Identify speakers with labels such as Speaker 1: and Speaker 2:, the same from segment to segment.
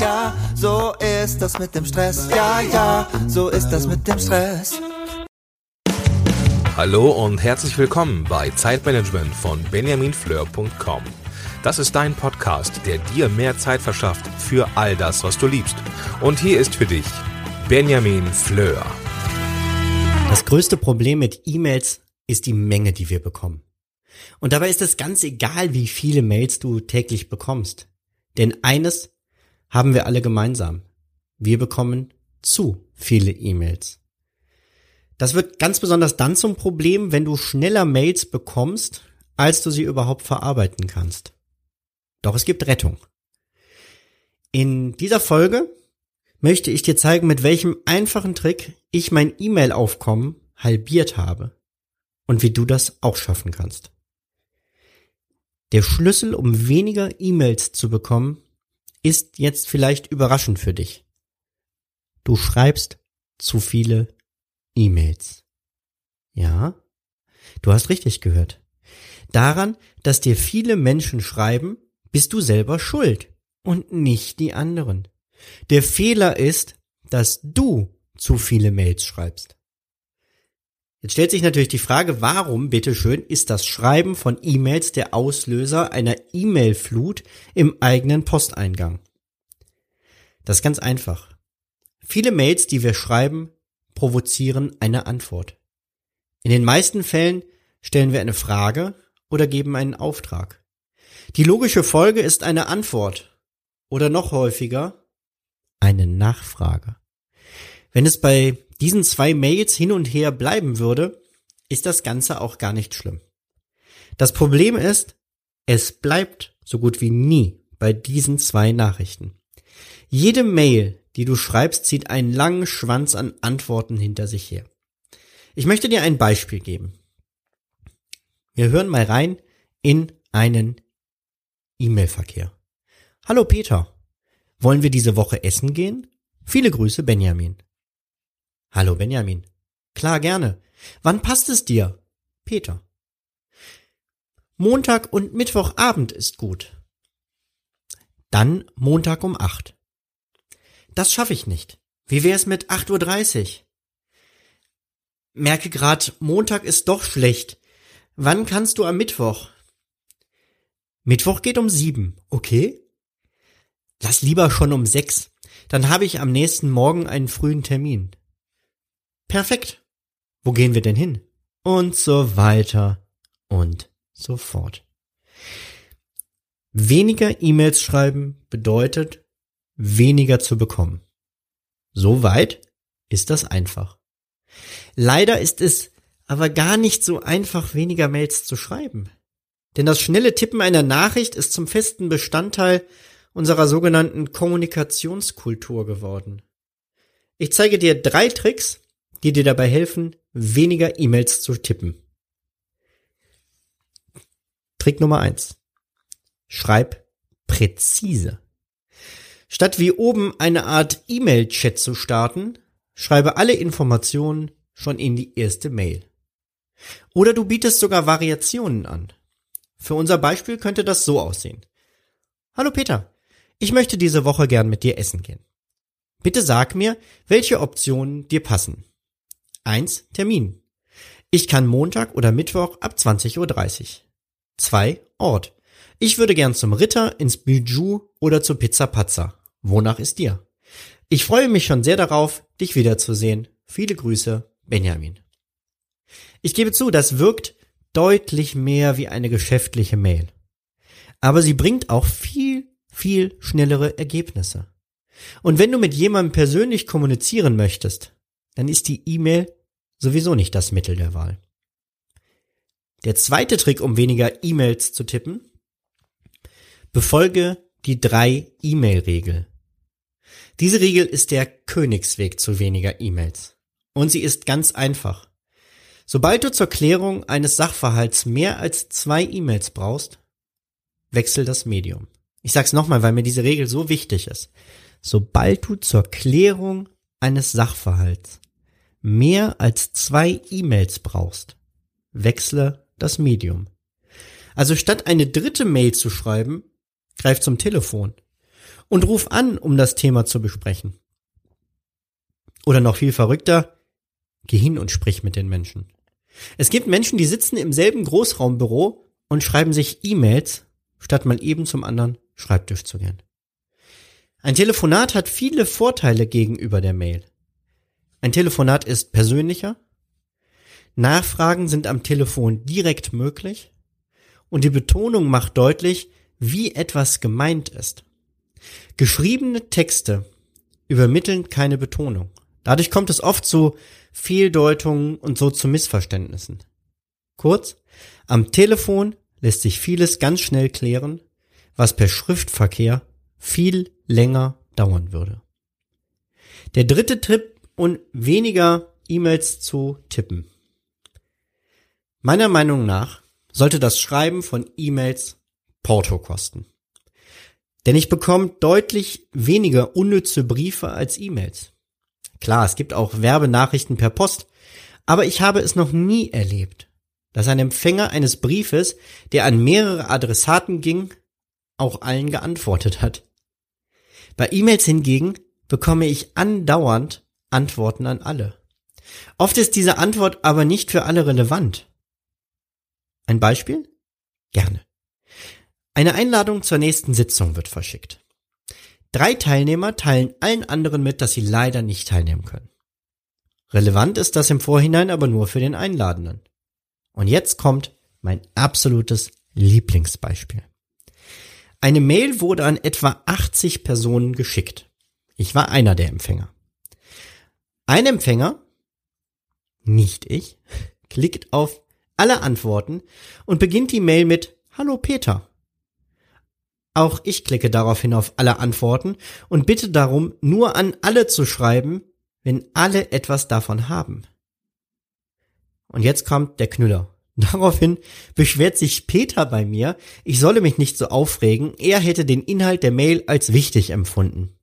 Speaker 1: ja, so ist das mit dem Stress. Ja, ja, so ist das mit dem Stress.
Speaker 2: Hallo und herzlich willkommen bei Zeitmanagement von benjaminfleur.com. Das ist dein Podcast, der dir mehr Zeit verschafft für all das, was du liebst. Und hier ist für dich Benjamin Fleur.
Speaker 3: Das größte Problem mit E-Mails ist die Menge, die wir bekommen. Und dabei ist es ganz egal, wie viele Mails du täglich bekommst. Denn eines haben wir alle gemeinsam. Wir bekommen zu viele E-Mails. Das wird ganz besonders dann zum Problem, wenn du schneller Mails bekommst, als du sie überhaupt verarbeiten kannst. Doch es gibt Rettung. In dieser Folge möchte ich dir zeigen, mit welchem einfachen Trick ich mein E-Mail-Aufkommen halbiert habe und wie du das auch schaffen kannst. Der Schlüssel, um weniger E-Mails zu bekommen, ist jetzt vielleicht überraschend für dich. Du schreibst zu viele E-Mails. Ja, du hast richtig gehört. Daran, dass dir viele Menschen schreiben, bist du selber schuld und nicht die anderen. Der Fehler ist, dass du zu viele Mails schreibst. Jetzt stellt sich natürlich die Frage, warum, bitteschön, ist das Schreiben von E-Mails der Auslöser einer E-Mail-Flut im eigenen Posteingang? Das ist ganz einfach. Viele Mails, die wir schreiben, provozieren eine Antwort. In den meisten Fällen stellen wir eine Frage oder geben einen Auftrag. Die logische Folge ist eine Antwort oder noch häufiger eine Nachfrage. Wenn es bei diesen zwei Mails hin und her bleiben würde, ist das Ganze auch gar nicht schlimm. Das Problem ist, es bleibt so gut wie nie bei diesen zwei Nachrichten. Jede Mail, die du schreibst, zieht einen langen Schwanz an Antworten hinter sich her. Ich möchte dir ein Beispiel geben. Wir hören mal rein in einen E-Mail-Verkehr. Hallo Peter. Wollen wir diese Woche essen gehen? Viele Grüße, Benjamin. Hallo Benjamin. Klar, gerne. Wann passt es dir? Peter. Montag und Mittwochabend ist gut. Dann Montag um acht. Das schaffe ich nicht. Wie wär's mit 8.30 Uhr? Merke grad, Montag ist doch schlecht. Wann kannst du am Mittwoch? Mittwoch geht um sieben, okay? Lass lieber schon um sechs. Dann habe ich am nächsten Morgen einen frühen Termin. Perfekt. Wo gehen wir denn hin? Und so weiter und so fort. Weniger E-Mails schreiben bedeutet weniger zu bekommen. So weit ist das einfach. Leider ist es aber gar nicht so einfach, weniger Mails zu schreiben. Denn das schnelle Tippen einer Nachricht ist zum festen Bestandteil unserer sogenannten Kommunikationskultur geworden. Ich zeige dir drei Tricks, die dir dabei helfen, weniger E-Mails zu tippen. Trick Nummer eins: Schreib präzise. Statt wie oben eine Art E-Mail-Chat zu starten, schreibe alle Informationen schon in die erste Mail. Oder du bietest sogar Variationen an. Für unser Beispiel könnte das so aussehen. Hallo Peter, ich möchte diese Woche gern mit dir essen gehen. Bitte sag mir, welche Optionen dir passen. 1. Termin. Ich kann Montag oder Mittwoch ab 20.30 Uhr. 2. Ort. Ich würde gern zum Ritter, ins Bijou oder zur Pizza Pazza. Wonach ist dir? Ich freue mich schon sehr darauf, dich wiederzusehen. Viele Grüße, Benjamin. Ich gebe zu, das wirkt deutlich mehr wie eine geschäftliche Mail. Aber sie bringt auch viel, viel schnellere Ergebnisse. Und wenn du mit jemandem persönlich kommunizieren möchtest, dann ist die E-Mail sowieso nicht das Mittel der Wahl. Der zweite Trick, um weniger E-Mails zu tippen, befolge die drei E-Mail-Regel. Diese Regel ist der Königsweg zu weniger E-Mails. Und sie ist ganz einfach. Sobald du zur Klärung eines Sachverhalts mehr als zwei E-Mails brauchst, wechsel das Medium. Ich sag's nochmal, weil mir diese Regel so wichtig ist. Sobald du zur Klärung eines Sachverhalts mehr als zwei E-Mails brauchst, wechsle das Medium. Also statt eine dritte Mail zu schreiben, greif zum Telefon. und ruf an, um das Thema zu besprechen. Oder noch viel verrückter, geh hin und sprich mit den Menschen. Es gibt Menschen, die sitzen im selben Großraumbüro und schreiben sich E-Mails, statt mal eben zum anderen Schreibtisch zu gehen. Ein Telefonat hat viele Vorteile gegenüber der Mail. Ein Telefonat ist persönlicher, Nachfragen sind am Telefon direkt möglich und die Betonung macht deutlich, wie etwas gemeint ist. Geschriebene Texte übermitteln keine Betonung. Dadurch kommt es oft zu Fehldeutungen und so zu Missverständnissen. Kurz, am Telefon lässt sich vieles ganz schnell klären, was per Schriftverkehr viel länger dauern würde. Der dritte Tipp und weniger E-Mails zu tippen. Meiner Meinung nach sollte das Schreiben von E-Mails Porto kosten. Denn ich bekomme deutlich weniger unnütze Briefe als E-Mails. Klar, es gibt auch Werbenachrichten per Post, aber ich habe es noch nie erlebt, dass ein Empfänger eines Briefes, der an mehrere Adressaten ging, auch allen geantwortet hat. Bei E-Mails hingegen bekomme ich andauernd Antworten an alle. Oft ist diese Antwort aber nicht für alle relevant. Ein Beispiel? Gerne. Eine Einladung zur nächsten Sitzung wird verschickt. Drei Teilnehmer teilen allen anderen mit, dass sie leider nicht teilnehmen können. Relevant ist das im Vorhinein aber nur für den Einladenden. Und jetzt kommt mein absolutes Lieblingsbeispiel. Eine Mail wurde an etwa 80 Personen geschickt. Ich war einer der Empfänger. Ein Empfänger, nicht ich, klickt auf alle Antworten und beginnt die Mail mit Hallo Peter. Auch ich klicke daraufhin auf alle Antworten und bitte darum, nur an alle zu schreiben, wenn alle etwas davon haben. Und jetzt kommt der Knüller. Daraufhin beschwert sich Peter bei mir, ich solle mich nicht so aufregen, er hätte den Inhalt der Mail als wichtig empfunden.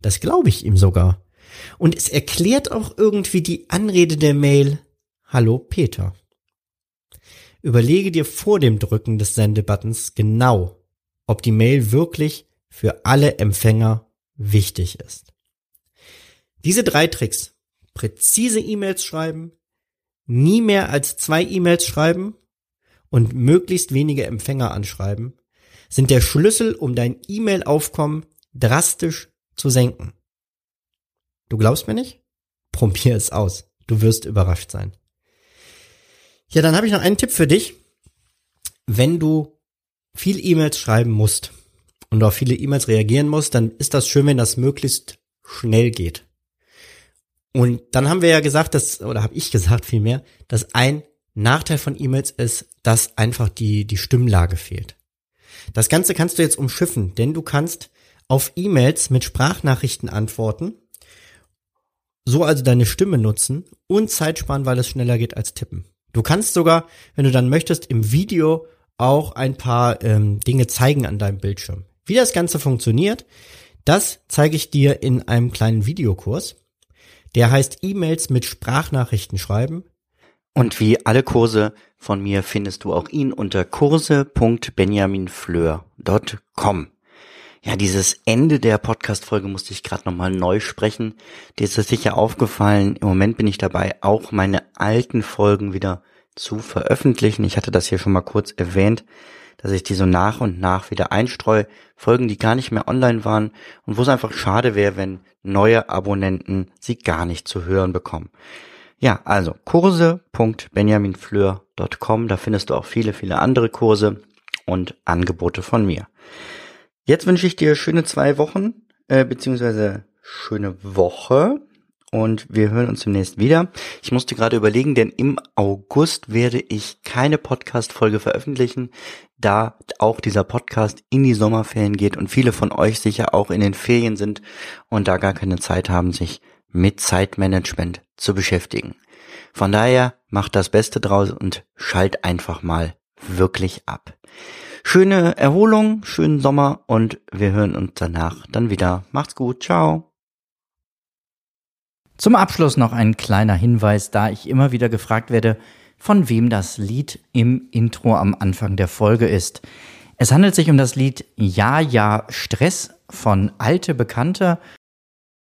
Speaker 3: Das glaube ich ihm sogar. Und es erklärt auch irgendwie die Anrede der Mail Hallo Peter. Überlege dir vor dem Drücken des Sendebuttons genau, ob die Mail wirklich für alle Empfänger wichtig ist. Diese drei Tricks, präzise E-Mails schreiben, nie mehr als zwei E-Mails schreiben und möglichst wenige Empfänger anschreiben, sind der Schlüssel, um dein E-Mail-Aufkommen drastisch zu senken. Du glaubst mir nicht? Probier es aus. Du wirst überrascht sein. Ja, dann habe ich noch einen Tipp für dich. Wenn du viel E-Mails schreiben musst und auf viele E-Mails reagieren musst, dann ist das schön, wenn das möglichst schnell geht. Und dann haben wir ja gesagt, dass, oder habe ich gesagt vielmehr, dass ein Nachteil von E-Mails ist, dass einfach die, die Stimmlage fehlt. Das Ganze kannst du jetzt umschiffen, denn du kannst auf E-Mails mit Sprachnachrichten antworten, so also deine Stimme nutzen und Zeit sparen, weil es schneller geht als tippen. Du kannst sogar, wenn du dann möchtest, im Video auch ein paar ähm, Dinge zeigen an deinem Bildschirm. Wie das Ganze funktioniert, das zeige ich dir in einem kleinen Videokurs. Der heißt E-Mails mit Sprachnachrichten schreiben.
Speaker 4: Und wie alle Kurse von mir findest du auch ihn unter kurse.benjaminfleur.com. Ja, dieses Ende der Podcast-Folge musste ich gerade nochmal neu sprechen. Dir ist es sicher aufgefallen, im Moment bin ich dabei, auch meine alten Folgen wieder zu veröffentlichen. Ich hatte das hier schon mal kurz erwähnt, dass ich die so nach und nach wieder einstreue. Folgen, die gar nicht mehr online waren und wo es einfach schade wäre, wenn neue Abonnenten sie gar nicht zu hören bekommen. Ja, also kurse.benjaminfleur.com, da findest du auch viele, viele andere Kurse und Angebote von mir. Jetzt wünsche ich dir schöne zwei Wochen, äh, beziehungsweise schöne Woche. Und wir hören uns demnächst wieder. Ich musste gerade überlegen, denn im August werde ich keine Podcast-Folge veröffentlichen, da auch dieser Podcast in die Sommerferien geht und viele von euch sicher auch in den Ferien sind und da gar keine Zeit haben, sich mit Zeitmanagement zu beschäftigen. Von daher macht das Beste draus und schalt einfach mal wirklich ab. Schöne Erholung, schönen Sommer und wir hören uns danach dann wieder. Macht's gut, ciao.
Speaker 5: Zum Abschluss noch ein kleiner Hinweis, da ich immer wieder gefragt werde, von wem das Lied im Intro am Anfang der Folge ist.
Speaker 4: Es handelt sich um das Lied Ja, ja, Stress von Alte Bekannte